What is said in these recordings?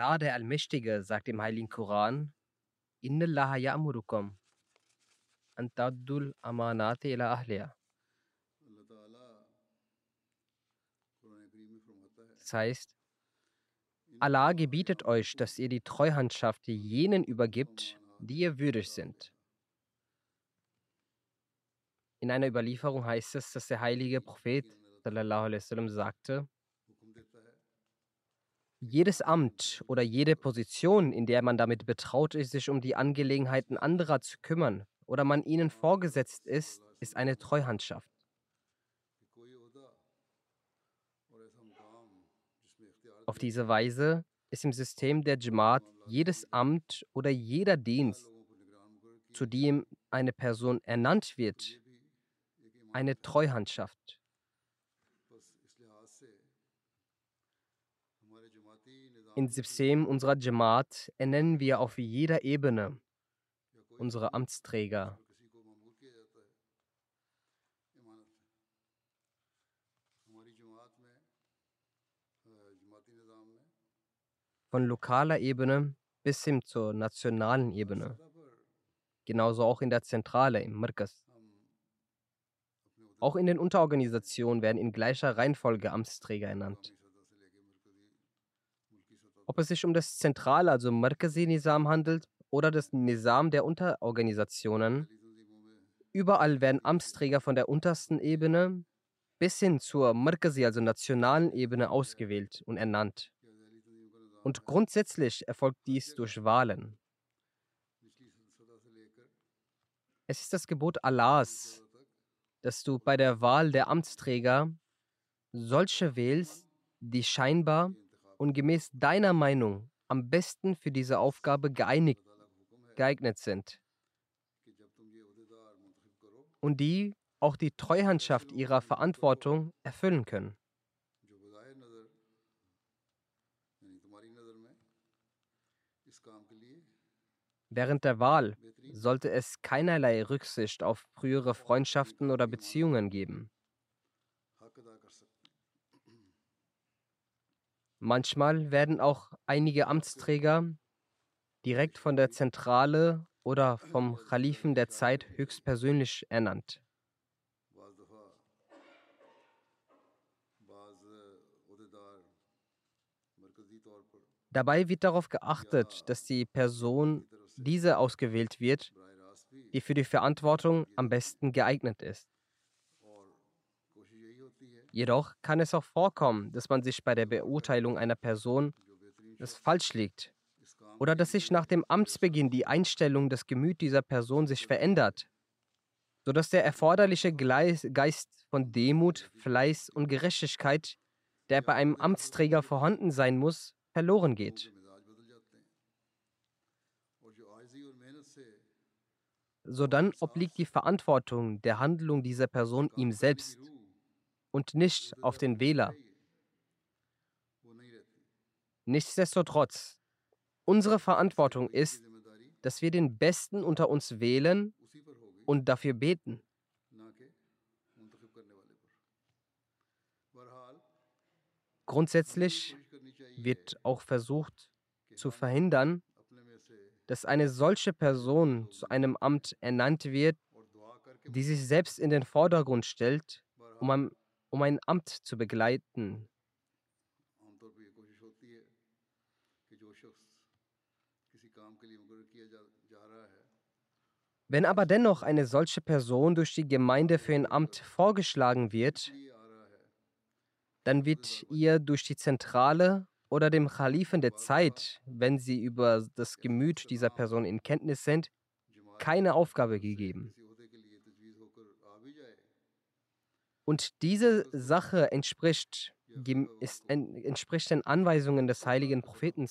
Allah der Allmächtige sagt im Heiligen Koran, Inna Allaha ya'murukum an taddul amanati ila ahliha. Das heißt, Allah gebietet euch, dass ihr die Treuhandschaft jenen übergibt, die ihr würdig sind. In einer Überlieferung heißt es, dass der heilige Prophet wasallam sagte, jedes Amt oder jede Position, in der man damit betraut ist, sich um die Angelegenheiten anderer zu kümmern oder man ihnen vorgesetzt ist, ist eine Treuhandschaft. Auf diese Weise ist im System der Jamaat jedes Amt oder jeder Dienst, zu dem eine Person ernannt wird, eine Treuhandschaft. Im System unserer Jamaat ernennen wir auf jeder Ebene unsere Amtsträger. Von lokaler Ebene bis hin zur nationalen Ebene. Genauso auch in der Zentrale, im Mirkas. Auch in den Unterorganisationen werden in gleicher Reihenfolge Amtsträger ernannt. Ob es sich um das zentrale, also Markazi-Nizam handelt oder das Nizam der Unterorganisationen, überall werden Amtsträger von der untersten Ebene bis hin zur Markazi, also nationalen Ebene ausgewählt und ernannt. Und grundsätzlich erfolgt dies durch Wahlen. Es ist das Gebot Allahs, dass du bei der Wahl der Amtsträger solche wählst, die scheinbar und gemäß deiner Meinung am besten für diese Aufgabe geeinigt, geeignet sind und die auch die Treuhandschaft ihrer Verantwortung erfüllen können. Während der Wahl sollte es keinerlei Rücksicht auf frühere Freundschaften oder Beziehungen geben. Manchmal werden auch einige Amtsträger direkt von der Zentrale oder vom Khalifen der Zeit höchstpersönlich ernannt. Dabei wird darauf geachtet, dass die Person diese ausgewählt wird, die für die Verantwortung am besten geeignet ist. Jedoch kann es auch vorkommen, dass man sich bei der Beurteilung einer Person das falsch liegt oder dass sich nach dem Amtsbeginn die Einstellung des Gemüt dieser Person sich verändert, sodass der erforderliche Geist von Demut, Fleiß und Gerechtigkeit, der bei einem Amtsträger vorhanden sein muss, verloren geht. Sodann obliegt die Verantwortung der Handlung dieser Person ihm selbst und nicht auf den Wähler. Nichtsdestotrotz, unsere Verantwortung ist, dass wir den Besten unter uns wählen und dafür beten. Grundsätzlich wird auch versucht zu verhindern, dass eine solche Person zu einem Amt ernannt wird, die sich selbst in den Vordergrund stellt, um am um ein Amt zu begleiten. Wenn aber dennoch eine solche Person durch die Gemeinde für ein Amt vorgeschlagen wird, dann wird ihr durch die Zentrale oder dem Khalifen der Zeit, wenn sie über das Gemüt dieser Person in Kenntnis sind, keine Aufgabe gegeben. Und diese Sache entspricht, ist, entspricht den Anweisungen des heiligen Propheten.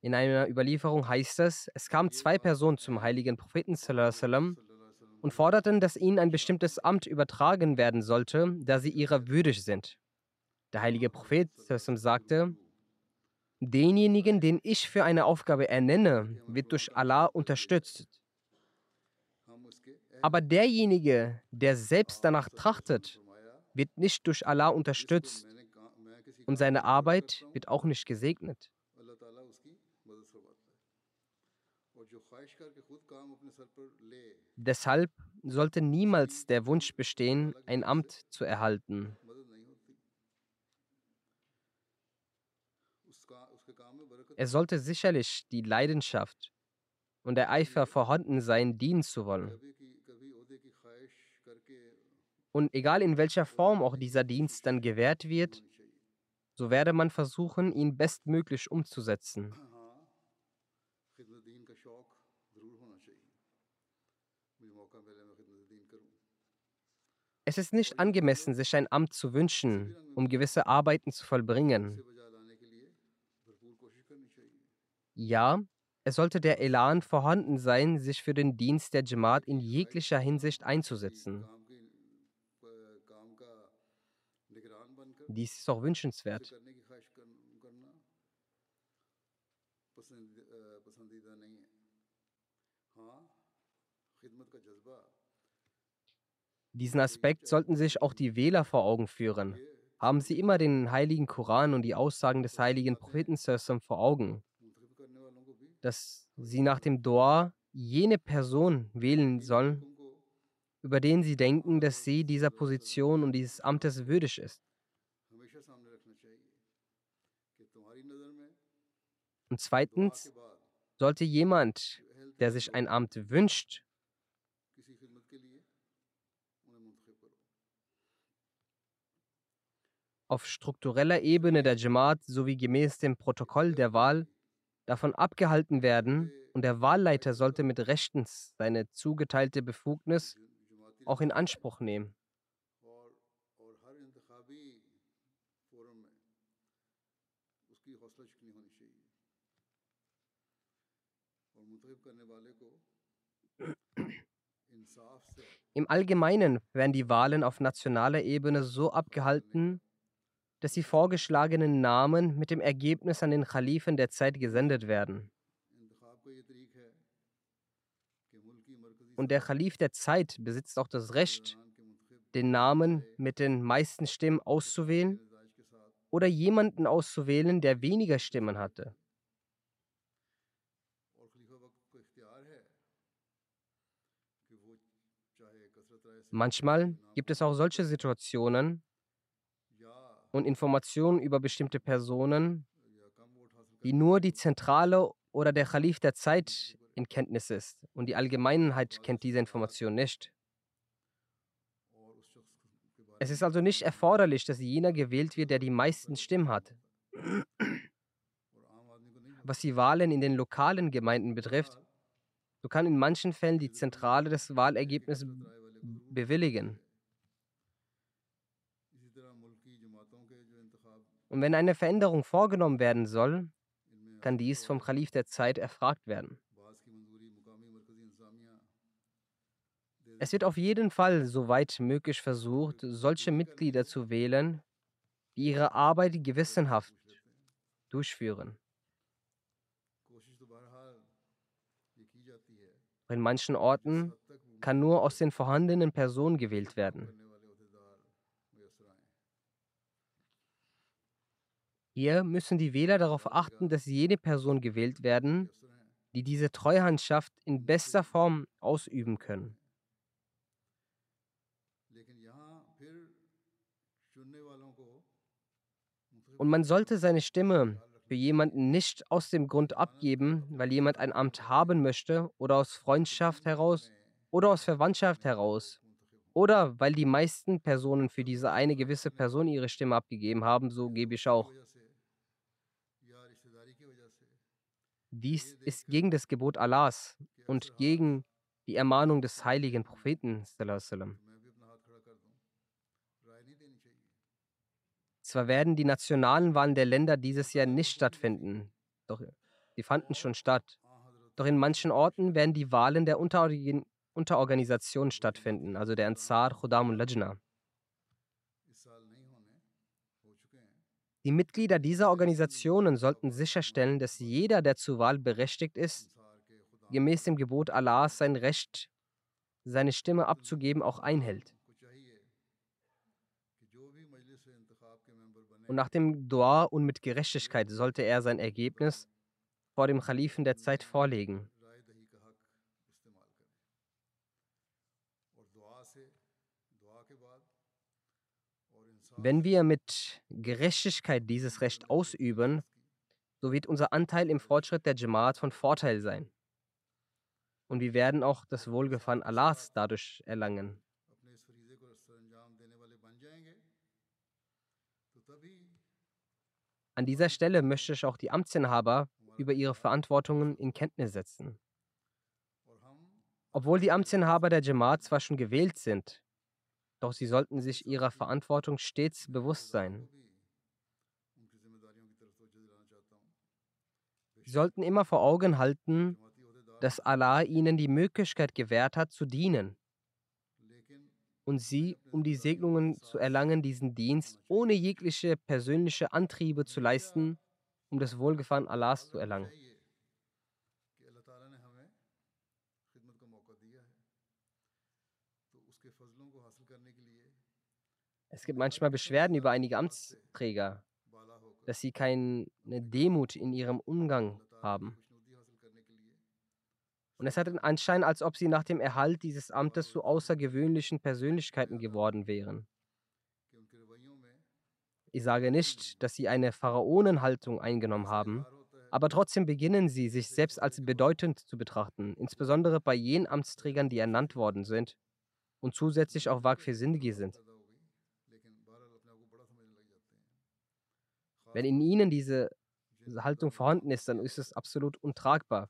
In einer Überlieferung heißt es, es kamen zwei Personen zum heiligen Propheten und forderten, dass ihnen ein bestimmtes Amt übertragen werden sollte, da sie ihrer würdig sind. Der heilige Prophet sagte, denjenigen, den ich für eine Aufgabe ernenne, wird durch Allah unterstützt aber derjenige, der selbst danach trachtet, wird nicht durch Allah unterstützt und seine Arbeit wird auch nicht gesegnet. Deshalb sollte niemals der Wunsch bestehen, ein Amt zu erhalten. Er sollte sicherlich die Leidenschaft und der Eifer vorhanden sein, dienen zu wollen. Und egal in welcher Form auch dieser Dienst dann gewährt wird, so werde man versuchen, ihn bestmöglich umzusetzen. Es ist nicht angemessen, sich ein Amt zu wünschen, um gewisse Arbeiten zu vollbringen. Ja, es sollte der Elan vorhanden sein, sich für den Dienst der Jamaat in jeglicher Hinsicht einzusetzen. Dies ist auch wünschenswert. Diesen Aspekt sollten sich auch die Wähler vor Augen führen. Haben Sie immer den heiligen Koran und die Aussagen des heiligen Propheten vor Augen, dass Sie nach dem Dua jene Person wählen sollen, über den Sie denken, dass sie dieser Position und dieses Amtes würdig ist. Und zweitens, sollte jemand, der sich ein Amt wünscht, auf struktureller Ebene der Jamaat sowie gemäß dem Protokoll der Wahl davon abgehalten werden und der Wahlleiter sollte mit Rechtens seine zugeteilte Befugnis auch in Anspruch nehmen. Im Allgemeinen werden die Wahlen auf nationaler Ebene so abgehalten, dass die vorgeschlagenen Namen mit dem Ergebnis an den Khalifen der Zeit gesendet werden. Und der Khalif der Zeit besitzt auch das Recht, den Namen mit den meisten Stimmen auszuwählen oder jemanden auszuwählen, der weniger Stimmen hatte. Manchmal gibt es auch solche Situationen und Informationen über bestimmte Personen, die nur die Zentrale oder der Khalif der Zeit in Kenntnis ist und die Allgemeinheit kennt diese Information nicht. Es ist also nicht erforderlich, dass jener gewählt wird, der die meisten Stimmen hat. Was die Wahlen in den lokalen Gemeinden betrifft, so kann in manchen Fällen die Zentrale das Wahlergebnis bewilligen. Und wenn eine Veränderung vorgenommen werden soll, kann dies vom Kalif der Zeit erfragt werden. Es wird auf jeden Fall, soweit möglich, versucht, solche Mitglieder zu wählen, die ihre Arbeit gewissenhaft durchführen. In manchen Orten kann nur aus den vorhandenen Personen gewählt werden. Hier müssen die Wähler darauf achten, dass jene Personen gewählt werden, die diese Treuhandschaft in bester Form ausüben können. Und man sollte seine Stimme für jemanden nicht aus dem Grund abgeben, weil jemand ein Amt haben möchte oder aus Freundschaft heraus oder aus Verwandtschaft heraus oder weil die meisten Personen für diese eine gewisse Person ihre Stimme abgegeben haben, so gebe ich auch. Dies ist gegen das Gebot Allahs und gegen die Ermahnung des heiligen Propheten. Zwar werden die nationalen Wahlen der Länder dieses Jahr nicht stattfinden, doch sie fanden schon statt. Doch in manchen Orten werden die Wahlen der Unterorgan Unterorganisationen stattfinden, also der Ansar, Khudam und Lajna. Die Mitglieder dieser Organisationen sollten sicherstellen, dass jeder, der zur Wahl berechtigt ist, gemäß dem Gebot Allahs sein Recht, seine Stimme abzugeben, auch einhält. Und nach dem Dua und mit Gerechtigkeit sollte er sein Ergebnis vor dem Khalifen der Zeit vorlegen. Wenn wir mit Gerechtigkeit dieses Recht ausüben, so wird unser Anteil im Fortschritt der Jamaat von Vorteil sein. Und wir werden auch das Wohlgefallen Allahs dadurch erlangen. An dieser Stelle möchte ich auch die Amtsinhaber über ihre Verantwortungen in Kenntnis setzen. Obwohl die Amtsinhaber der Jamaat zwar schon gewählt sind, doch sie sollten sich ihrer Verantwortung stets bewusst sein. Sie sollten immer vor Augen halten, dass Allah ihnen die Möglichkeit gewährt hat, zu dienen und sie, um die Segnungen zu erlangen, diesen Dienst ohne jegliche persönliche Antriebe zu leisten, um das Wohlgefallen Allahs zu erlangen. Es gibt manchmal Beschwerden über einige Amtsträger, dass sie keine Demut in ihrem Umgang haben. Und es hat den Anschein, als ob sie nach dem Erhalt dieses Amtes zu außergewöhnlichen Persönlichkeiten geworden wären. Ich sage nicht, dass sie eine Pharaonenhaltung eingenommen haben, aber trotzdem beginnen sie, sich selbst als bedeutend zu betrachten, insbesondere bei jenen Amtsträgern, die ernannt worden sind und zusätzlich auch Wag für Sindhi sind. Wenn in ihnen diese Haltung vorhanden ist, dann ist es absolut untragbar.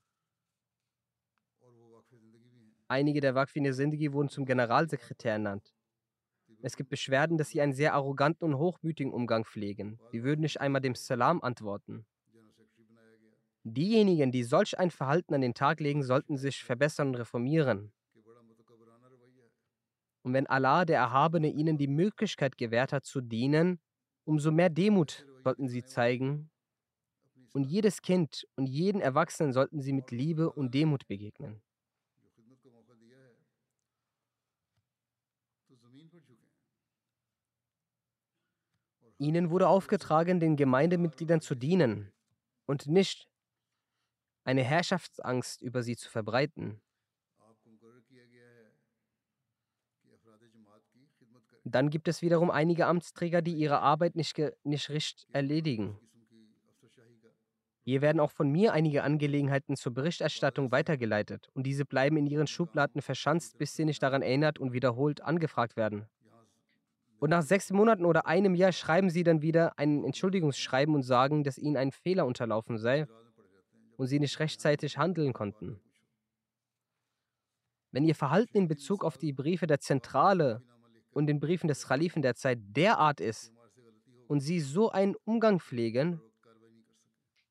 Einige der Waqfine Sindhi wurden zum Generalsekretär ernannt. Es gibt Beschwerden, dass sie einen sehr arroganten und hochmütigen Umgang pflegen. Sie würden nicht einmal dem Salam antworten. Diejenigen, die solch ein Verhalten an den Tag legen, sollten sich verbessern und reformieren. Und wenn Allah, der Erhabene, ihnen die Möglichkeit gewährt hat, zu dienen, umso mehr Demut sollten sie zeigen. Und jedes Kind und jeden Erwachsenen sollten sie mit Liebe und Demut begegnen. Ihnen wurde aufgetragen, den Gemeindemitgliedern zu dienen und nicht eine Herrschaftsangst über sie zu verbreiten. Dann gibt es wiederum einige Amtsträger, die ihre Arbeit nicht, nicht richtig erledigen. Hier werden auch von mir einige Angelegenheiten zur Berichterstattung weitergeleitet und diese bleiben in ihren Schubladen verschanzt, bis sie nicht daran erinnert und wiederholt angefragt werden. Und nach sechs Monaten oder einem Jahr schreiben sie dann wieder ein Entschuldigungsschreiben und sagen, dass ihnen ein Fehler unterlaufen sei und sie nicht rechtzeitig handeln konnten. Wenn ihr Verhalten in Bezug auf die Briefe der Zentrale und den Briefen des Khalifen der Zeit derart ist und sie so einen Umgang pflegen,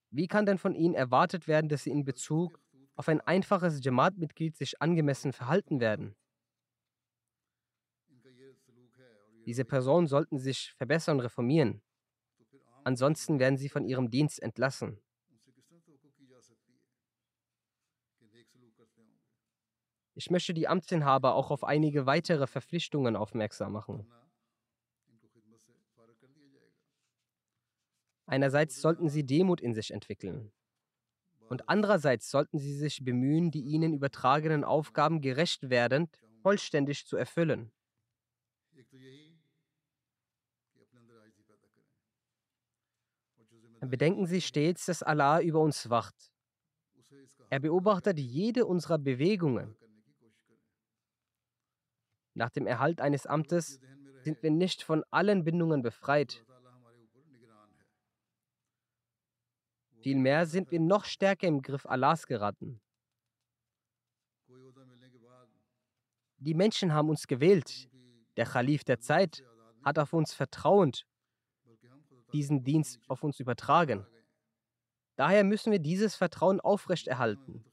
wie kann denn von ihnen erwartet werden, dass sie in Bezug auf ein einfaches Jamaat-Mitglied sich angemessen verhalten werden? Diese Personen sollten sich verbessern und reformieren. Ansonsten werden sie von ihrem Dienst entlassen. Ich möchte die Amtsinhaber auch auf einige weitere Verpflichtungen aufmerksam machen. Einerseits sollten sie Demut in sich entwickeln. Und andererseits sollten sie sich bemühen, die ihnen übertragenen Aufgaben gerecht werdend vollständig zu erfüllen. Bedenken Sie stets, dass Allah über uns wacht. Er beobachtet jede unserer Bewegungen. Nach dem Erhalt eines Amtes sind wir nicht von allen Bindungen befreit. Vielmehr sind wir noch stärker im Griff Allahs geraten. Die Menschen haben uns gewählt. Der Khalif der Zeit hat auf uns vertrauend diesen Dienst auf uns übertragen. Daher müssen wir dieses Vertrauen aufrechterhalten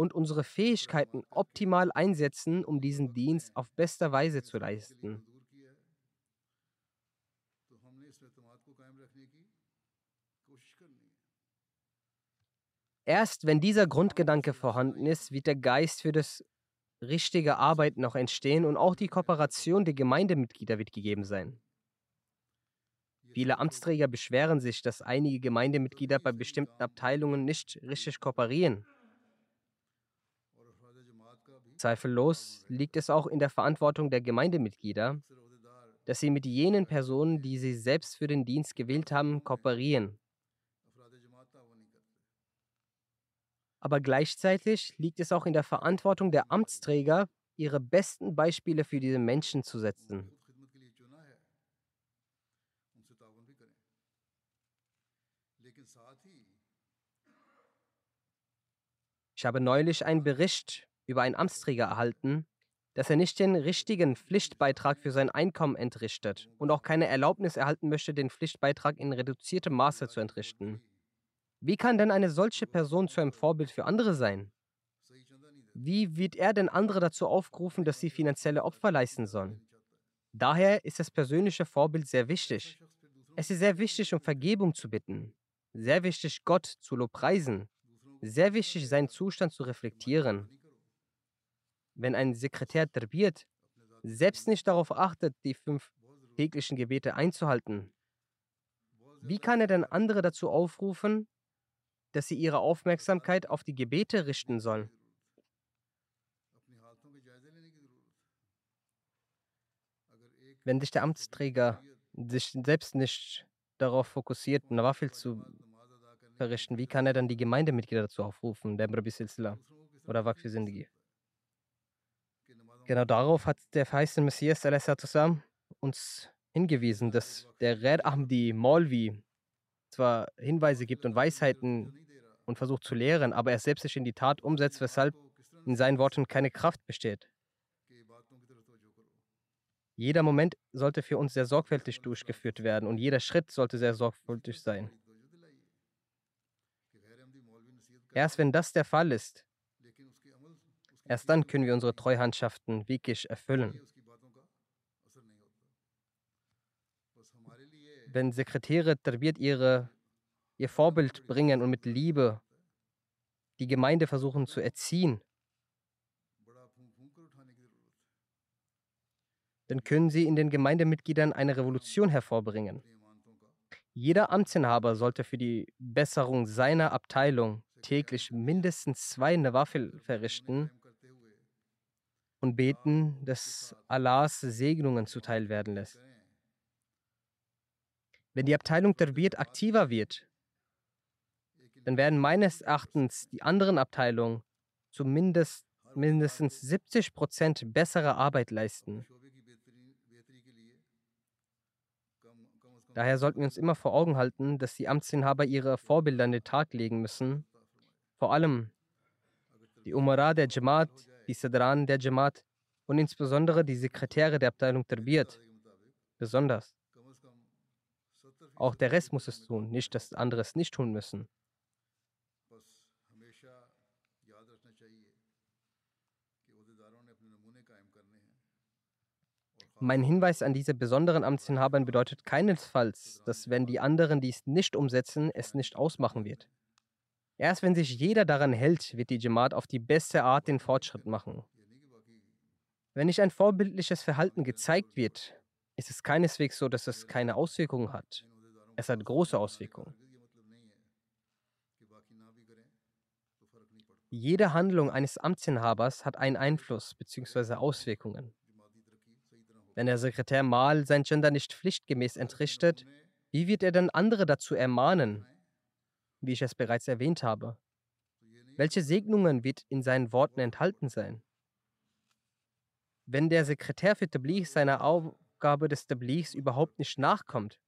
und unsere Fähigkeiten optimal einsetzen, um diesen Dienst auf bester Weise zu leisten. Erst wenn dieser Grundgedanke vorhanden ist, wird der Geist für das richtige Arbeiten noch entstehen und auch die Kooperation der Gemeindemitglieder wird gegeben sein. Viele Amtsträger beschweren sich, dass einige Gemeindemitglieder bei bestimmten Abteilungen nicht richtig kooperieren. Zweifellos liegt es auch in der Verantwortung der Gemeindemitglieder, dass sie mit jenen Personen, die sie selbst für den Dienst gewählt haben, kooperieren. aber gleichzeitig liegt es auch in der Verantwortung der Amtsträger, ihre besten Beispiele für diese Menschen zu setzen. Ich habe neulich einen Bericht über einen Amtsträger erhalten, dass er nicht den richtigen Pflichtbeitrag für sein Einkommen entrichtet und auch keine Erlaubnis erhalten möchte, den Pflichtbeitrag in reduziertem Maße zu entrichten. Wie kann denn eine solche Person zu einem Vorbild für andere sein? Wie wird er denn andere dazu aufgerufen, dass sie finanzielle Opfer leisten sollen? Daher ist das persönliche Vorbild sehr wichtig. Es ist sehr wichtig, um Vergebung zu bitten. Sehr wichtig, Gott zu lobpreisen. Sehr wichtig, seinen Zustand zu reflektieren. Wenn ein Sekretär terbiert, selbst nicht darauf achtet, die fünf täglichen Gebete einzuhalten, wie kann er denn andere dazu aufrufen, dass sie ihre Aufmerksamkeit auf die Gebete richten sollen. Wenn sich der Amtsträger sich selbst nicht darauf fokussiert, Nawafil zu verrichten, wie kann er dann die Gemeindemitglieder dazu aufrufen, der Silsila oder Waqfi Sindigi? Genau darauf hat der verheißene Messias uns hingewiesen, dass der Red Ahmdi Maulvi zwar Hinweise gibt und Weisheiten und versucht zu lehren, aber er selbst sich in die Tat umsetzt, weshalb in seinen Worten keine Kraft besteht. Jeder Moment sollte für uns sehr sorgfältig durchgeführt werden und jeder Schritt sollte sehr sorgfältig sein. Erst wenn das der Fall ist, erst dann können wir unsere Treuhandschaften wirklich erfüllen. wenn Sekretäre Tarbiyat ihre, ihr Vorbild bringen und mit Liebe die Gemeinde versuchen zu erziehen, dann können sie in den Gemeindemitgliedern eine Revolution hervorbringen. Jeder Amtsinhaber sollte für die Besserung seiner Abteilung täglich mindestens zwei Nawafil verrichten und beten, dass Allahs Segnungen zuteil werden lässt. Wenn die Abteilung Tarbiyat aktiver wird, dann werden meines Erachtens die anderen Abteilungen zumindest mindestens 70 Prozent bessere Arbeit leisten. Daher sollten wir uns immer vor Augen halten, dass die Amtsinhaber ihre Vorbilder an den Tag legen müssen. Vor allem die Umara der Jamaat, die Sadran der Jamaat und insbesondere die Sekretäre der Abteilung Tarbiyat. Besonders. Auch der Rest muss es tun, nicht, dass andere es nicht tun müssen. Mein Hinweis an diese besonderen Amtsinhaber bedeutet keinesfalls, dass wenn die anderen dies nicht umsetzen, es nicht ausmachen wird. Erst wenn sich jeder daran hält, wird die Jamaat auf die beste Art den Fortschritt machen. Wenn nicht ein vorbildliches Verhalten gezeigt wird, ist es keineswegs so, dass es keine Auswirkungen hat. Es hat große Auswirkungen. Jede Handlung eines Amtsinhabers hat einen Einfluss bzw. Auswirkungen. Wenn der Sekretär mal sein Gender nicht pflichtgemäß entrichtet, wie wird er dann andere dazu ermahnen, wie ich es bereits erwähnt habe? Welche Segnungen wird in seinen Worten enthalten sein? Wenn der Sekretär für Tabligh seiner Aufgabe des Tablighs überhaupt nicht nachkommt,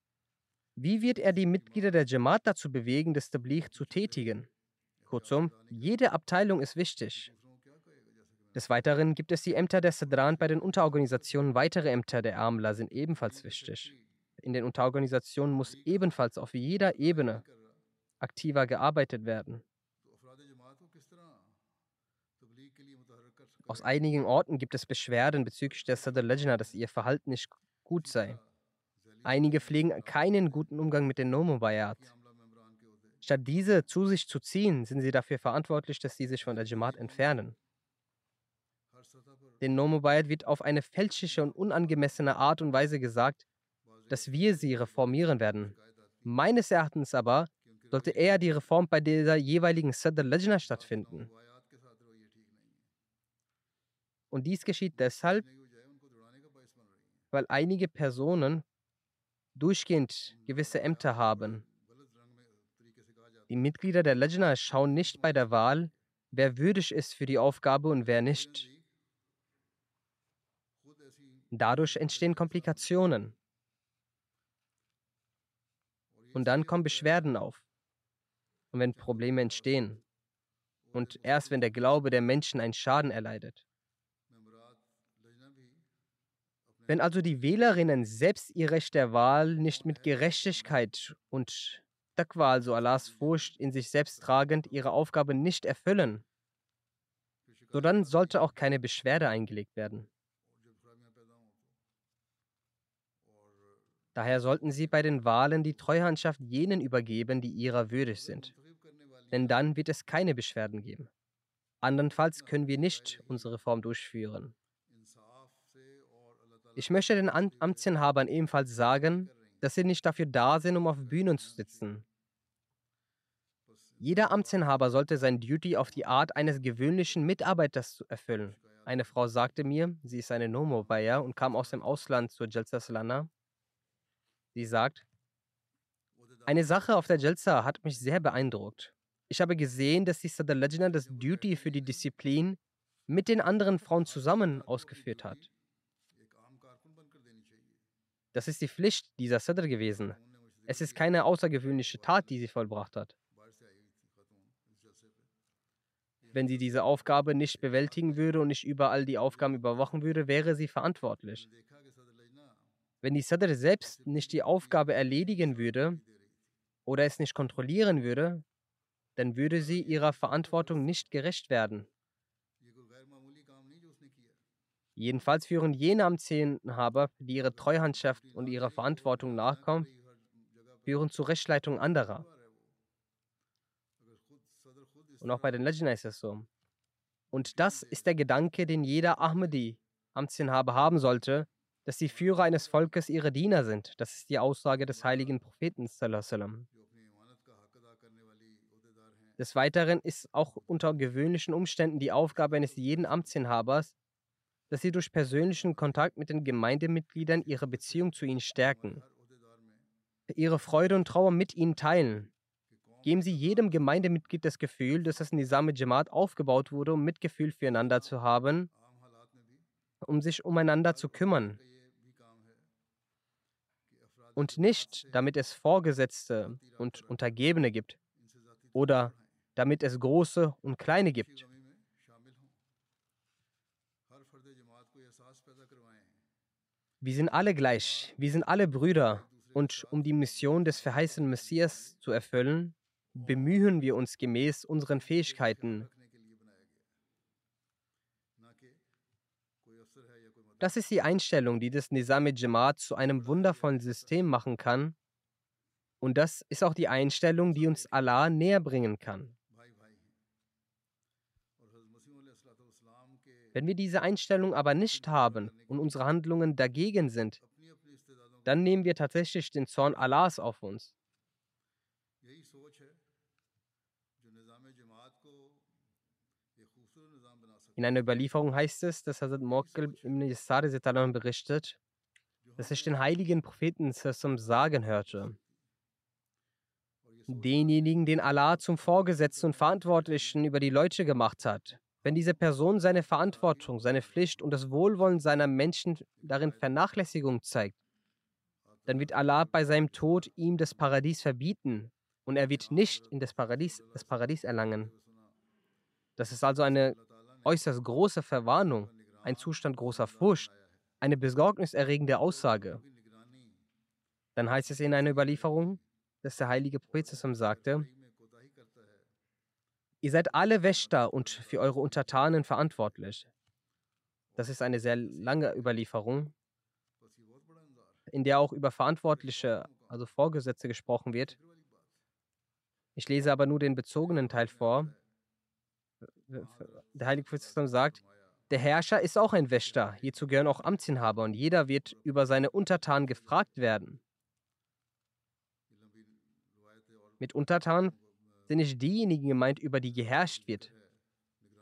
wie wird er die Mitglieder der Jamaat dazu bewegen, das Tabligh zu tätigen? Kurzum, jede Abteilung ist wichtig. Des Weiteren gibt es die Ämter der Sadran bei den Unterorganisationen. Weitere Ämter der Amla sind ebenfalls wichtig. In den Unterorganisationen muss ebenfalls auf jeder Ebene aktiver gearbeitet werden. Aus einigen Orten gibt es Beschwerden bezüglich der Sadr Lejna, dass ihr Verhalten nicht gut sei. Einige pflegen keinen guten Umgang mit den Nomobayat. Statt diese zu sich zu ziehen, sind sie dafür verantwortlich, dass sie sich von der Jamaat entfernen. Den Nomobayat wird auf eine fälschliche und unangemessene Art und Weise gesagt, dass wir sie reformieren werden. Meines Erachtens aber sollte eher die Reform bei dieser jeweiligen Sadr Lajna stattfinden. Und dies geschieht deshalb, weil einige Personen durchgehend gewisse Ämter haben die Mitglieder der Lajna schauen nicht bei der Wahl, wer würdig ist für die Aufgabe und wer nicht. Dadurch entstehen Komplikationen. Und dann kommen Beschwerden auf. Und wenn Probleme entstehen. Und erst wenn der Glaube der Menschen einen Schaden erleidet. Wenn also die Wählerinnen selbst ihr Recht der Wahl nicht mit Gerechtigkeit und Taqwa, also Allahs Furcht in sich selbst tragend, ihre Aufgabe nicht erfüllen, so dann sollte auch keine Beschwerde eingelegt werden. Daher sollten sie bei den Wahlen die Treuhandschaft jenen übergeben, die ihrer würdig sind. Denn dann wird es keine Beschwerden geben. Andernfalls können wir nicht unsere Reform durchführen. Ich möchte den Amtsinhabern ebenfalls sagen, dass sie nicht dafür da sind, um auf Bühnen zu sitzen. Jeder Amtsinhaber sollte sein Duty auf die Art eines gewöhnlichen Mitarbeiters erfüllen. Eine Frau sagte mir, sie ist eine Nomo-Baya und kam aus dem Ausland zur Jalsa. Sie sagt, eine Sache auf der Jalsa hat mich sehr beeindruckt. Ich habe gesehen, dass die Sadr Lajna das Duty für die Disziplin mit den anderen Frauen zusammen ausgeführt hat. Das ist die Pflicht dieser Sadr gewesen. Es ist keine außergewöhnliche Tat, die sie vollbracht hat. Wenn sie diese Aufgabe nicht bewältigen würde und nicht überall die Aufgaben überwachen würde, wäre sie verantwortlich. Wenn die Sadr selbst nicht die Aufgabe erledigen würde oder es nicht kontrollieren würde, dann würde sie ihrer Verantwortung nicht gerecht werden. Jedenfalls führen jene Amtsinhaber, die ihrer Treuhandschaft und ihrer Verantwortung nachkommen, führen zur Rechtsleitung anderer. Und auch bei den Legenden ist es so. Und das ist der Gedanke, den jeder Ahmadi, Amtsinhaber, haben sollte, dass die Führer eines Volkes ihre Diener sind. Das ist die Aussage des heiligen Propheten. Des Weiteren ist auch unter gewöhnlichen Umständen die Aufgabe eines jeden Amtsinhabers, dass sie durch persönlichen Kontakt mit den Gemeindemitgliedern ihre Beziehung zu ihnen stärken, ihre Freude und Trauer mit ihnen teilen. Geben Sie jedem Gemeindemitglied das Gefühl, dass das Nizam Jamaat aufgebaut wurde, um Mitgefühl füreinander zu haben, um sich umeinander zu kümmern. Und nicht, damit es Vorgesetzte und Untergebene gibt oder damit es Große und Kleine gibt. Wir sind alle gleich, wir sind alle Brüder. Und um die Mission des verheißenen Messias zu erfüllen, bemühen wir uns gemäß unseren Fähigkeiten. Das ist die Einstellung, die das Nizam-e Jamaat zu einem wundervollen System machen kann. Und das ist auch die Einstellung, die uns Allah näher bringen kann. Wenn wir diese Einstellung aber nicht haben und unsere Handlungen dagegen sind, dann nehmen wir tatsächlich den Zorn Allahs auf uns. In einer Überlieferung heißt es, dass Hazrat Muakkil ibn Yassar berichtet, dass ich den heiligen Propheten sagen hörte. Denjenigen, den Allah zum Vorgesetzten und Verantwortlichen über die Leute gemacht hat, wenn diese Person seine Verantwortung, seine Pflicht und das Wohlwollen seiner Menschen darin Vernachlässigung zeigt, dann wird Allah bei seinem Tod ihm das Paradies verbieten und er wird nicht in das Paradies, das Paradies erlangen. Das ist also eine äußerst große Verwarnung, ein Zustand großer Furcht, eine besorgniserregende Aussage. Dann heißt es in einer Überlieferung, dass der heilige Prophet sagte, ihr seid alle Wächter und für eure Untertanen verantwortlich. Das ist eine sehr lange Überlieferung, in der auch über Verantwortliche, also Vorgesetzte gesprochen wird. Ich lese aber nur den bezogenen Teil vor. Der Heilige Prophet sagt, der Herrscher ist auch ein Wächter. Hierzu gehören auch Amtsinhaber und jeder wird über seine Untertanen gefragt werden. Mit Untertanen sind nicht diejenigen gemeint, über die geherrscht wird,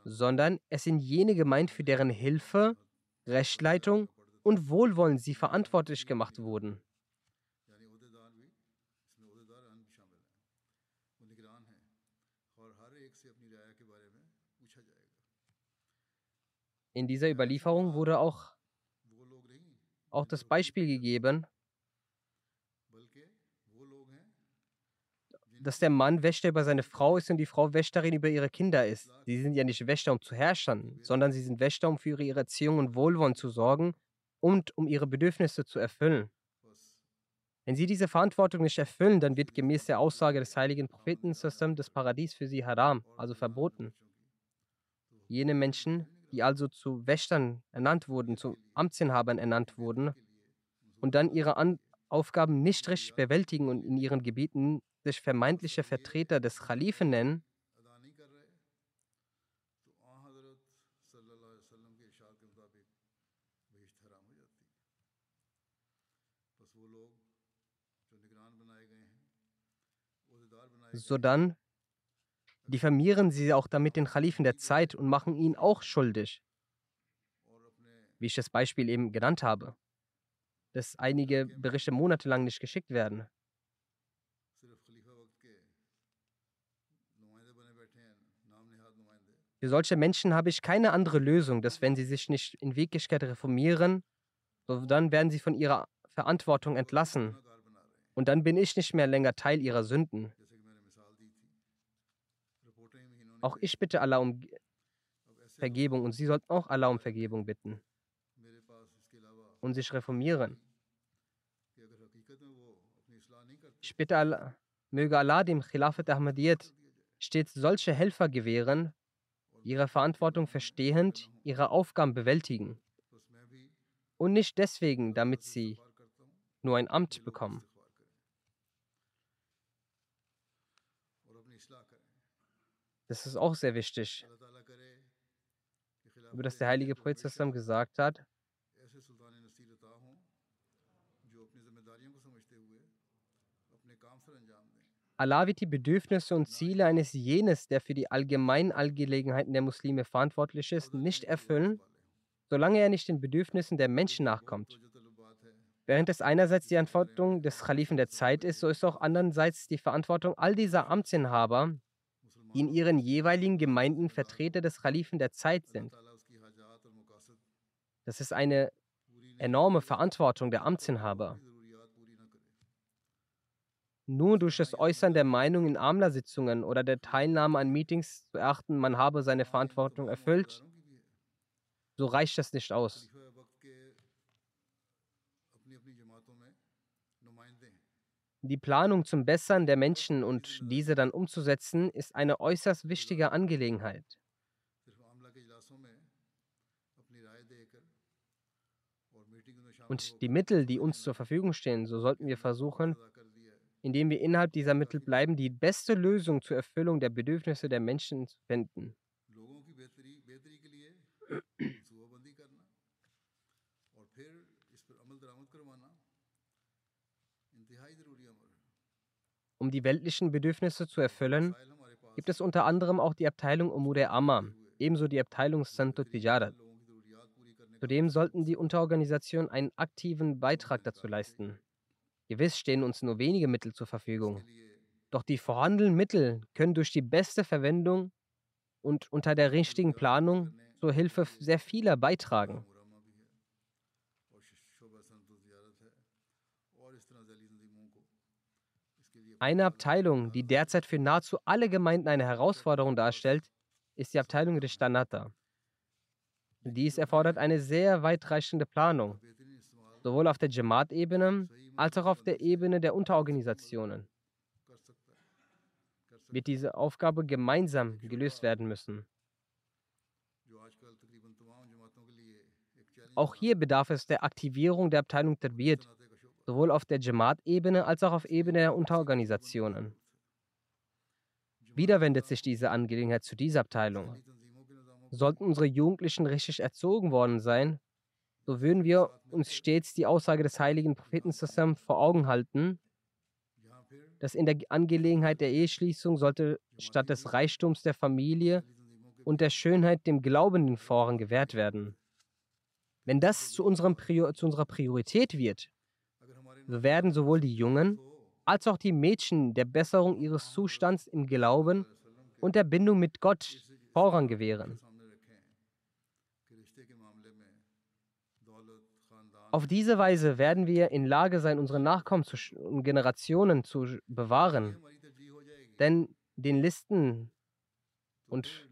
sondern es sind jene gemeint, für deren Hilfe, Rechtleitung und Wohlwollen sie verantwortlich gemacht wurden. In dieser Überlieferung wurde auch, auch das Beispiel gegeben, dass der Mann Wächter über seine Frau ist und die Frau Wächterin über ihre Kinder ist. Sie sind ja nicht Wächter, um zu herrschen, sondern sie sind Wächter, um für ihre Erziehung und Wohlwollen zu sorgen und um ihre Bedürfnisse zu erfüllen. Wenn sie diese Verantwortung nicht erfüllen, dann wird gemäß der Aussage des heiligen Propheten das Paradies für sie haram, also verboten. Jene Menschen, die also zu Wächtern ernannt wurden, zu Amtsinhabern ernannt wurden und dann ihre An Aufgaben nicht richtig bewältigen und in ihren Gebieten sich vermeintliche Vertreter des Khalifen nennen, so dann diffamieren sie auch damit den Khalifen der Zeit und machen ihn auch schuldig. Wie ich das Beispiel eben genannt habe, dass einige Berichte monatelang nicht geschickt werden. Für solche Menschen habe ich keine andere Lösung, dass wenn sie sich nicht in Wirklichkeit reformieren, dann werden sie von ihrer Verantwortung entlassen. Und dann bin ich nicht mehr länger Teil ihrer Sünden. Auch ich bitte Allah um Vergebung und Sie sollten auch Allah um Vergebung bitten und sich reformieren. Ich bitte Allah, möge Allah dem Khilafat Ahmadiyyat stets solche Helfer gewähren, ihre Verantwortung verstehend, ihre Aufgaben bewältigen und nicht deswegen, damit sie nur ein Amt bekommen. Das ist auch sehr wichtig. Über das der heilige Prophet gesagt hat, Allah wird die Bedürfnisse und Ziele eines jenes, der für die allgemeinen Angelegenheiten der Muslime verantwortlich ist, nicht erfüllen, solange er nicht den Bedürfnissen der Menschen nachkommt. Während es einerseits die Verantwortung des Khalifen der Zeit ist, so ist auch andererseits die Verantwortung all dieser Amtsinhaber, in ihren jeweiligen Gemeinden Vertreter des Khalifen der Zeit sind. Das ist eine enorme Verantwortung der Amtsinhaber. Nur durch das Äußern der Meinung in Amla-Sitzungen oder der Teilnahme an Meetings zu erachten, man habe seine Verantwortung erfüllt, so reicht das nicht aus. Die Planung zum Bessern der Menschen und diese dann umzusetzen, ist eine äußerst wichtige Angelegenheit. Und die Mittel, die uns zur Verfügung stehen, so sollten wir versuchen, indem wir innerhalb dieser Mittel bleiben, die beste Lösung zur Erfüllung der Bedürfnisse der Menschen zu finden. Um die weltlichen Bedürfnisse zu erfüllen, gibt es unter anderem auch die Abteilung Umure Amma, ebenso die Abteilung Santo Tijarat. Zudem sollten die Unterorganisationen einen aktiven Beitrag dazu leisten. Gewiss stehen uns nur wenige Mittel zur Verfügung. Doch die vorhandenen Mittel können durch die beste Verwendung und unter der richtigen Planung zur Hilfe sehr vieler beitragen. Eine Abteilung, die derzeit für nahezu alle Gemeinden eine Herausforderung darstellt, ist die Abteilung Rishtanata. Dies erfordert eine sehr weitreichende Planung, sowohl auf der Jamaat-Ebene als auch auf der Ebene der Unterorganisationen. Wird diese Aufgabe gemeinsam gelöst werden müssen. Auch hier bedarf es der Aktivierung der Abteilung Tarbiyat sowohl auf der Jamaat-Ebene als auch auf Ebene der Unterorganisationen. Wieder wendet sich diese Angelegenheit zu dieser Abteilung. Sollten unsere Jugendlichen richtig erzogen worden sein, so würden wir uns stets die Aussage des heiligen Propheten Sassam vor Augen halten, dass in der Angelegenheit der Eheschließung sollte statt des Reichtums der Familie und der Schönheit dem Glaubenden Vorrang gewährt werden. Wenn das zu, zu, unserer Priorität wird, werden sowohl die Jungen als auch die Mädchen der Besserung ihres Zustands im Glauben und der Bindung mit Gott Vorrang gewähren. Auf diese Weise werden wir in Lage sein, unsere Nachkommen und Generationen zu bewahren. Denn den Listen und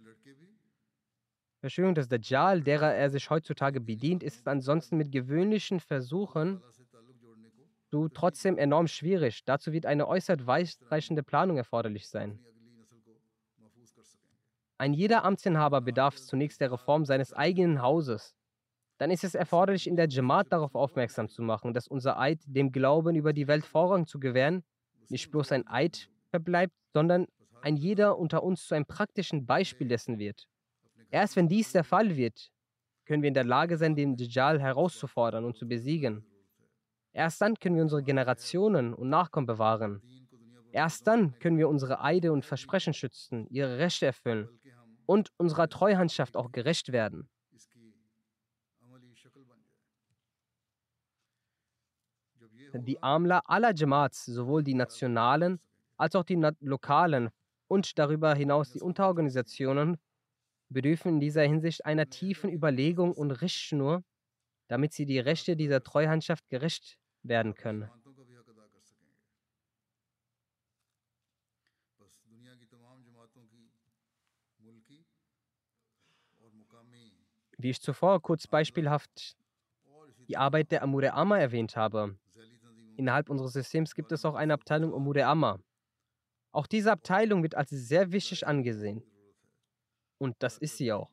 Verschwörung des Dajjal, derer er sich heutzutage bedient, ist es ansonsten mit gewöhnlichen Versuchen du trotzdem enorm schwierig. Dazu wird eine äußerst weitreichende Planung erforderlich sein. Ein jeder Amtsinhaber bedarf zunächst der Reform seines eigenen Hauses. Dann ist es erforderlich, in der Jamaat darauf aufmerksam zu machen, dass unser Eid, dem Glauben über die Welt Vorrang zu gewähren, nicht bloß ein Eid verbleibt, sondern ein jeder unter uns zu einem praktischen Beispiel dessen wird. Erst wenn dies der Fall wird, können wir in der Lage sein, den Dajjal herauszufordern und zu besiegen. Erst dann können wir unsere Generationen und Nachkommen bewahren. Erst dann können wir unsere Eide und Versprechen schützen, ihre Rechte erfüllen und unserer Treuhandschaft auch gerecht werden. Die Amla aller Jamaats, sowohl die nationalen als auch die lokalen und darüber hinaus die Unterorganisationen, bedürfen in dieser Hinsicht einer tiefen Überlegung und Richtschnur, damit sie die Rechte dieser Treuhandschaft gerecht werden können. Wie ich zuvor kurz beispielhaft die Arbeit der Amure Amma erwähnt habe, innerhalb unseres Systems gibt es auch eine Abteilung Amure Amma. Auch diese Abteilung wird als sehr wichtig angesehen. Und das ist sie auch.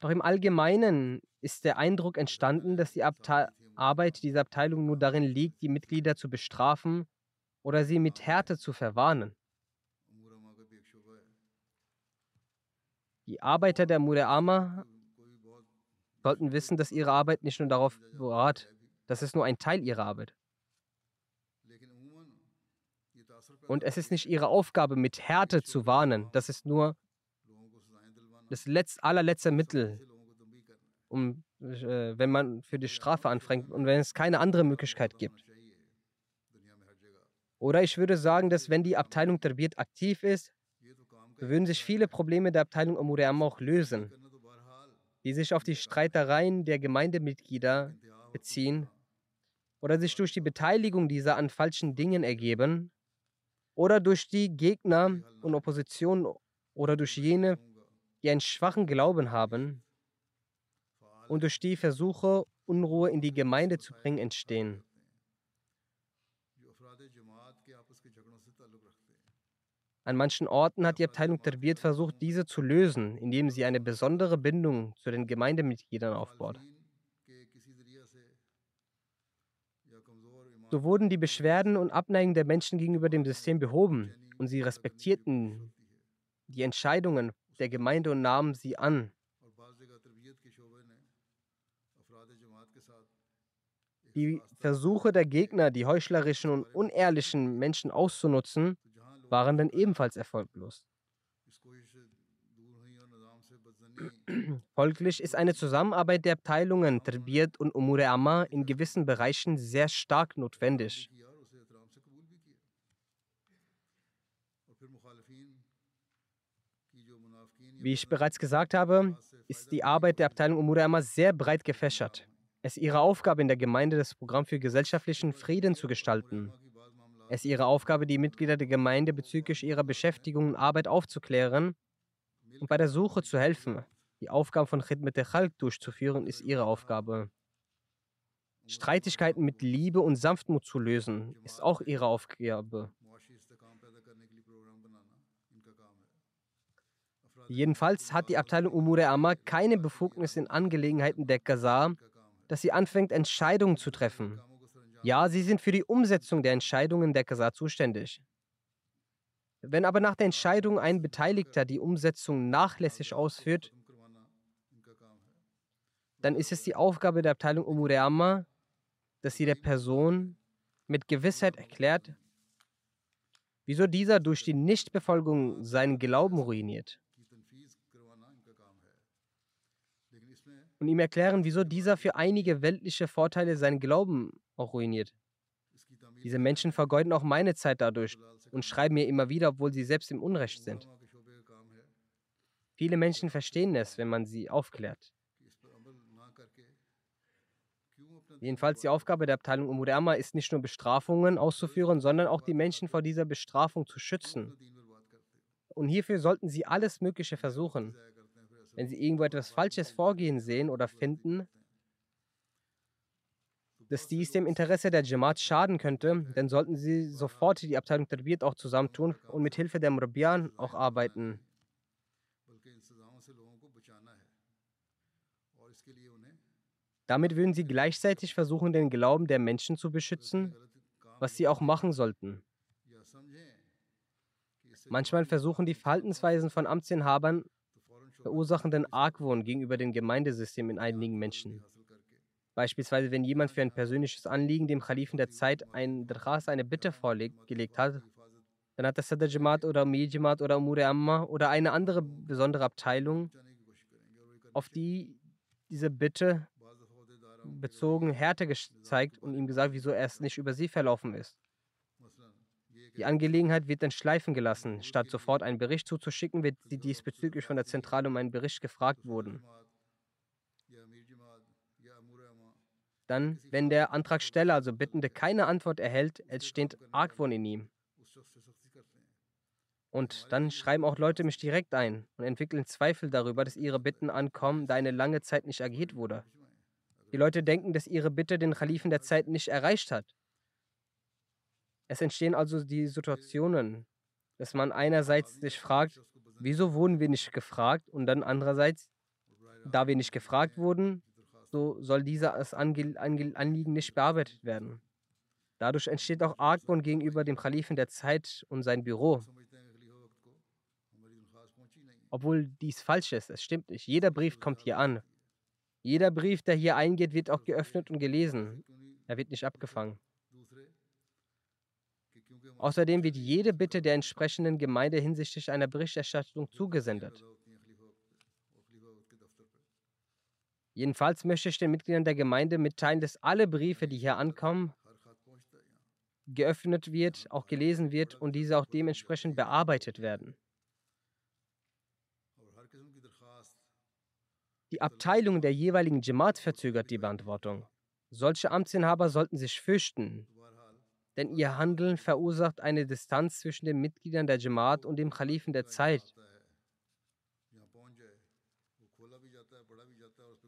Doch im Allgemeinen ist der Eindruck entstanden, dass die Abte Arbeit dieser Abteilung nur darin liegt, die Mitglieder zu bestrafen oder sie mit Härte zu verwarnen. Die Arbeiter der Mudeama sollten wissen, dass ihre Arbeit nicht nur darauf beruht, das ist nur ein Teil ihrer Arbeit. Und es ist nicht ihre Aufgabe, mit Härte zu warnen, das ist nur das letzt, allerletzte Mittel, um, äh, wenn man für die Strafe anfängt und wenn es keine andere Möglichkeit gibt. Oder ich würde sagen, dass wenn die Abteilung Tarbiyat aktiv ist, würden sich viele Probleme der Abteilung Amuriam auch lösen, die sich auf die Streitereien der Gemeindemitglieder beziehen oder sich durch die Beteiligung dieser an falschen Dingen ergeben oder durch die Gegner und Opposition oder durch jene die einen schwachen Glauben haben und durch die Versuche, Unruhe in die Gemeinde zu bringen, entstehen. An manchen Orten hat die Abteilung Tarbiyat versucht, diese zu lösen, indem sie eine besondere Bindung zu den Gemeindemitgliedern aufbaut. So wurden die Beschwerden und Abneigungen der Menschen gegenüber dem System behoben und sie respektierten die Entscheidungen der Gemeinde und nahmen sie an. Die Versuche der Gegner, die heuchlerischen und unehrlichen Menschen auszunutzen, waren dann ebenfalls erfolglos. Folglich ist eine Zusammenarbeit der Abteilungen Tarbiyat und Umure Amma in gewissen Bereichen sehr stark notwendig. Wie ich bereits gesagt habe, ist die Arbeit der Abteilung Umure Amma sehr breit gefächert. Es ist ihre Aufgabe in der Gemeinde, das Programm für gesellschaftlichen Frieden zu gestalten. Es ist ihre Aufgabe, die Mitglieder der Gemeinde bezüglich ihrer Beschäftigung und Arbeit aufzuklären und bei der Suche zu helfen. Die Aufgabe von Khidmet Chalk durchzuführen, ist ihre Aufgabe. Streitigkeiten mit Liebe und Sanftmut zu lösen, ist auch ihre Aufgabe. Jedenfalls hat die Abteilung Umure keine Befugnis in Angelegenheiten der Qasar, dass sie anfängt, Entscheidungen zu treffen. Ja, sie sind für die Umsetzung der Entscheidungen der Qasar zuständig. Wenn aber nach der Entscheidung ein Beteiligter die Umsetzung nachlässig ausführt, dann ist es die Aufgabe der Abteilung Umure dass sie der Person mit Gewissheit erklärt, wieso dieser durch die Nichtbefolgung seinen Glauben ruiniert. Und ihm erklären, wieso dieser für einige weltliche Vorteile seinen Glauben auch ruiniert. Diese Menschen vergeuden auch meine Zeit dadurch und schreiben mir immer wieder, obwohl sie selbst im Unrecht sind. Viele Menschen verstehen es, wenn man sie aufklärt. Jedenfalls die Aufgabe der Abteilung Umurama ist nicht nur Bestrafungen auszuführen, sondern auch die Menschen vor dieser Bestrafung zu schützen. Und hierfür sollten sie alles Mögliche versuchen wenn sie irgendwo etwas Falsches vorgehen sehen oder finden, dass dies dem Interesse der Jamaat schaden könnte, dann sollten sie sofort die Abteilung Tarbiyat auch zusammentun und mit Hilfe der Murabian auch arbeiten. Damit würden sie gleichzeitig versuchen, den Glauben der Menschen zu beschützen, was sie auch machen sollten. Manchmal versuchen die Verhaltensweisen von Amtsinhabern verursachenden Argwohn gegenüber dem Gemeindesystem in einigen Menschen. Beispielsweise, wenn jemand für ein persönliches Anliegen dem Khalifen der Zeit ein Drachas, eine Bitte vorgelegt hat, dann hat der Sadr Jamaat oder Mir Jamaat oder Umure Amma oder eine andere besondere Abteilung auf die diese Bitte bezogen Härte gezeigt und ihm gesagt, wieso er es nicht über sie verlaufen ist. Die Angelegenheit wird dann schleifen gelassen. Statt sofort einen Bericht zuzuschicken, wird sie diesbezüglich von der Zentrale um einen Bericht gefragt wurden. Dann, wenn der Antragsteller, also Bittende, keine Antwort erhält, entsteht Argwohn in ihm. Und dann schreiben auch Leute mich direkt ein und entwickeln Zweifel darüber, dass ihre Bitten ankommen, da eine lange Zeit nicht agiert wurde. Die Leute denken, dass ihre Bitte den Kalifen der Zeit nicht erreicht hat. Es entstehen also die Situationen, dass man einerseits sich fragt, wieso wurden wir nicht gefragt und dann andererseits, da wir nicht gefragt wurden, so soll dieses Anliegen nicht bearbeitet werden. Dadurch entsteht auch Argwohn gegenüber dem Kalifen der Zeit und sein Büro. Obwohl dies falsch ist, es stimmt nicht. Jeder Brief kommt hier an. Jeder Brief, der hier eingeht, wird auch geöffnet und gelesen. Er wird nicht abgefangen. Außerdem wird jede Bitte der entsprechenden Gemeinde hinsichtlich einer Berichterstattung zugesendet. Jedenfalls möchte ich den Mitgliedern der Gemeinde mitteilen, dass alle Briefe, die hier ankommen, geöffnet wird, auch gelesen wird und diese auch dementsprechend bearbeitet werden. Die Abteilung der jeweiligen Jamaat verzögert die Beantwortung. Solche Amtsinhaber sollten sich fürchten, denn ihr Handeln verursacht eine Distanz zwischen den Mitgliedern der Jamaat und dem Kalifen der Zeit.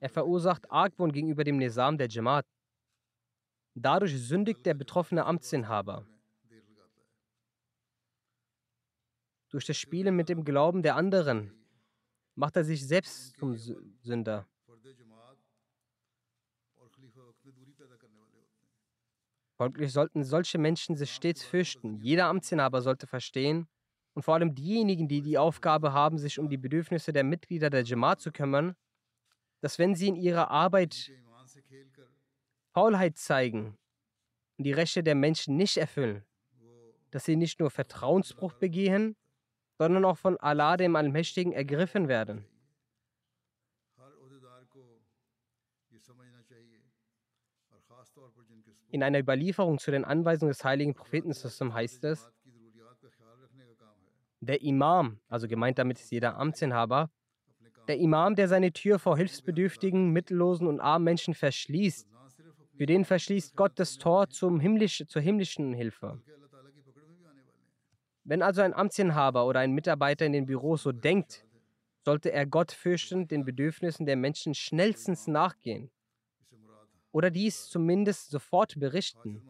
Er verursacht Argwohn gegenüber dem Nizam der Jamaat. Dadurch sündigt der betroffene Amtsinhaber. Durch das Spielen mit dem Glauben der anderen macht er sich selbst zum Sünder. Folglich sollten solche Menschen sich stets fürchten. Jeder Amtsinhaber sollte verstehen, und vor allem diejenigen, die die Aufgabe haben, sich um die Bedürfnisse der Mitglieder der Jamaat zu kümmern, dass wenn sie in ihrer Arbeit Faulheit zeigen und die Rechte der Menschen nicht erfüllen, dass sie nicht nur Vertrauensbruch begehen, sondern auch von Allah dem Allmächtigen ergriffen werden. In einer Überlieferung zu den Anweisungen des heiligen Propheten heißt es, der Imam, also gemeint damit ist jeder Amtsinhaber, der Imam, der seine Tür vor hilfsbedürftigen, mittellosen und armen Menschen verschließt, für den verschließt Gott das Tor zum himmlisch, zur himmlischen Hilfe. Wenn also ein Amtsinhaber oder ein Mitarbeiter in den Büros so denkt, sollte er Gott fürchten, den Bedürfnissen der Menschen schnellstens nachgehen oder dies zumindest sofort berichten.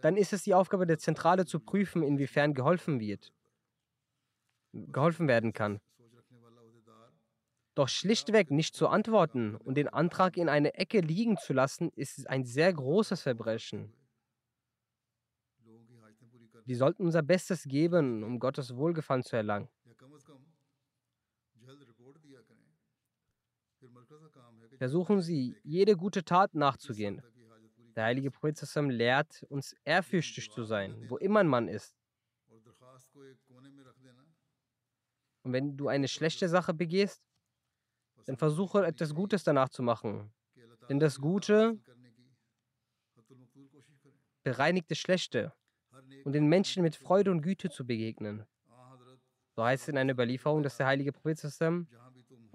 Dann ist es die Aufgabe der Zentrale zu prüfen, inwiefern geholfen wird, geholfen werden kann. Doch schlichtweg nicht zu antworten und den Antrag in eine Ecke liegen zu lassen, ist ein sehr großes Verbrechen. Wir sollten unser Bestes geben, um Gottes Wohlgefallen zu erlangen. Versuchen Sie, jede gute Tat nachzugehen. Der heilige Prophet lehrt uns, ehrfürchtig zu sein, wo immer man ist. Und wenn du eine schlechte Sache begehst, dann versuche etwas Gutes danach zu machen. Denn das Gute bereinigt das Schlechte und den Menschen mit Freude und Güte zu begegnen. So heißt es in einer Überlieferung, dass der heilige Prophet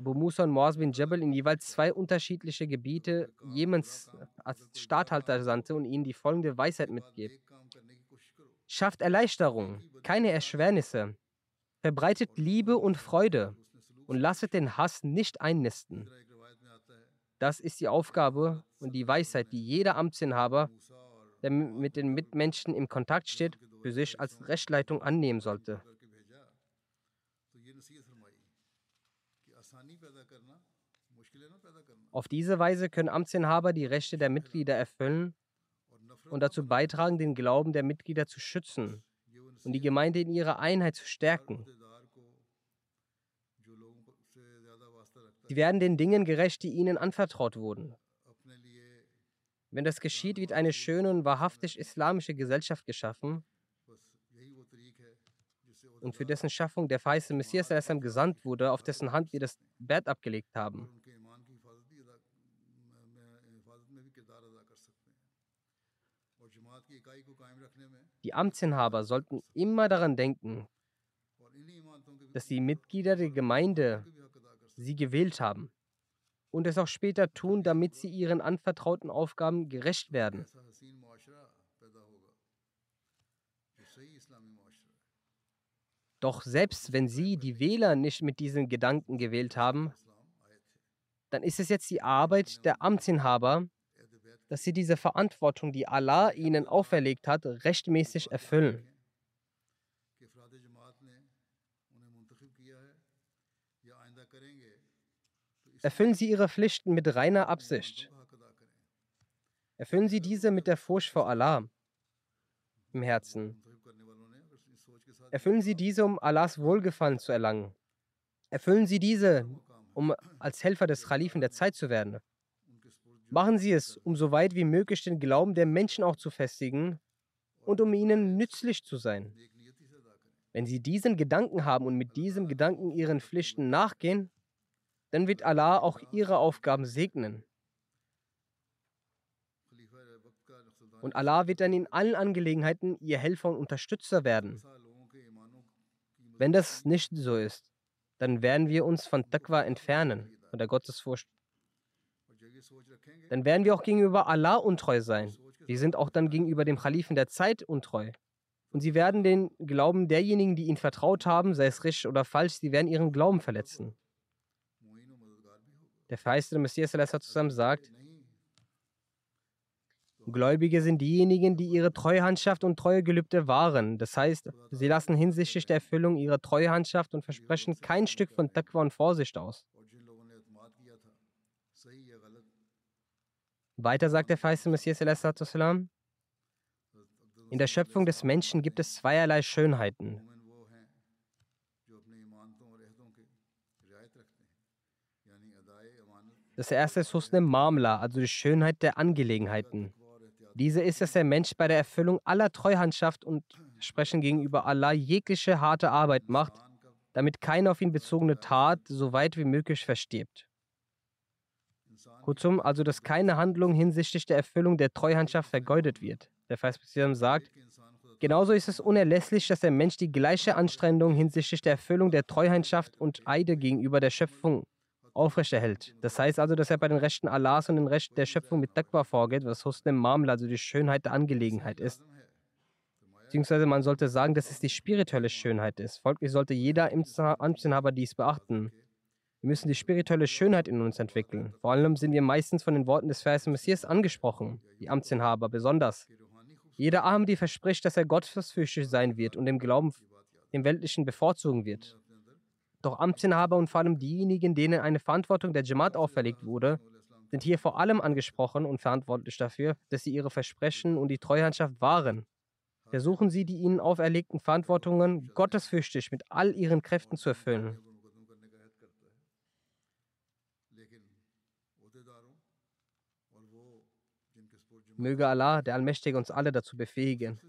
Abu Musa und Moaz bin Jabal in jeweils zwei unterschiedliche Gebiete Jemens als Statthalter sandte und ihnen die folgende Weisheit mitgibt. Schafft Erleichterung, keine Erschwernisse. Verbreitet Liebe und Freude und lasset den Hass nicht einnisten. Das ist die Aufgabe und die Weisheit, die jeder Amtsinhaber, der mit den Mitmenschen im Kontakt steht, für sich als Rechtleitung annehmen sollte. Auf diese Weise können Amtsinhaber die Rechte der Mitglieder erfüllen und dazu beitragen, den Glauben der Mitglieder zu schützen und die Gemeinde in ihrer Einheit zu stärken. Sie werden den Dingen gerecht, die ihnen anvertraut wurden. Wenn das geschieht, wird eine schöne und wahrhaftig islamische Gesellschaft geschaffen und für dessen Schaffung der verheißene Messias gesandt wurde, auf dessen Hand wir das Bett abgelegt haben. Die Amtsinhaber sollten immer daran denken, dass die Mitglieder der Gemeinde sie gewählt haben und es auch später tun, damit sie ihren anvertrauten Aufgaben gerecht werden. Doch selbst wenn Sie, die Wähler, nicht mit diesen Gedanken gewählt haben, dann ist es jetzt die Arbeit der Amtsinhaber, dass sie diese Verantwortung, die Allah ihnen auferlegt hat, rechtmäßig erfüllen. Erfüllen Sie Ihre Pflichten mit reiner Absicht. Erfüllen Sie diese mit der Furcht vor Allah im Herzen. Erfüllen Sie diese, um Allahs Wohlgefallen zu erlangen. Erfüllen Sie diese, um als Helfer des Khalifen der Zeit zu werden. Machen Sie es, um so weit wie möglich den Glauben der Menschen auch zu festigen und um ihnen nützlich zu sein. Wenn Sie diesen Gedanken haben und mit diesem Gedanken Ihren Pflichten nachgehen, dann wird Allah auch ihre Aufgaben segnen. Und Allah wird dann in allen Angelegenheiten ihr Helfer und Unterstützer werden. Wenn das nicht so ist, dann werden wir uns von Taqwa entfernen, von der Gottesfurcht. Dann werden wir auch gegenüber Allah untreu sein. Wir sind auch dann gegenüber dem Kalifen der Zeit untreu. Und sie werden den Glauben derjenigen, die ihnen vertraut haben, sei es richtig oder falsch, sie werden ihren Glauben verletzen. Der verheißene Messias zusammen sagt, Gläubige sind diejenigen, die ihre Treuhandschaft und Treuegelübde wahren. Das heißt, sie lassen hinsichtlich der Erfüllung ihrer Treuhandschaft und versprechen kein Stück von Taqwa und Vorsicht aus. Weiter sagt der verheißene Messias, In der Schöpfung des Menschen gibt es zweierlei Schönheiten. Das erste ist Husne Mamla, also die Schönheit der Angelegenheiten. Diese ist, dass der Mensch bei der Erfüllung aller Treuhandschaft und Sprechen gegenüber Allah jegliche harte Arbeit macht, damit keine auf ihn bezogene Tat so weit wie möglich verstirbt. Kurzum, also dass keine Handlung hinsichtlich der Erfüllung der Treuhandschaft vergeudet wird. Der Präsident sagt, genauso ist es unerlässlich, dass der Mensch die gleiche Anstrengung hinsichtlich der Erfüllung der Treuhandschaft und Eide gegenüber der Schöpfung aufrechterhält. Das heißt also, dass er bei den Rechten Allahs und den Rechten der Schöpfung mit Taqwa vorgeht, was Husn im Mamla, also die Schönheit der Angelegenheit ist. Beziehungsweise man sollte sagen, dass es die spirituelle Schönheit ist. Folglich sollte jeder Amtsinhaber dies beachten. Wir müssen die spirituelle Schönheit in uns entwickeln. Vor allem sind wir meistens von den Worten des Verses Messias angesprochen, die Amtsinhaber besonders. Jeder Ahmadi verspricht, dass er gottesfürchtig sein wird und dem Glauben dem Weltlichen bevorzugen wird. Doch Amtsinhaber und vor allem diejenigen, denen eine Verantwortung der Jamaat auferlegt wurde, sind hier vor allem angesprochen und verantwortlich dafür, dass sie ihre Versprechen und die Treuhandschaft wahren. Versuchen Sie, die ihnen auferlegten Verantwortungen gottesfürchtig mit all ihren Kräften zu erfüllen. Möge Allah, der Allmächtige, uns alle dazu befähigen.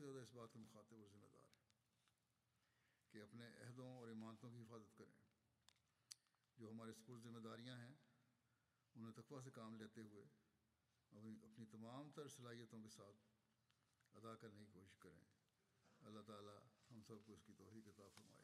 اللہ تعالیٰ ہم سب کو اس کی توفیق عطا فرمائے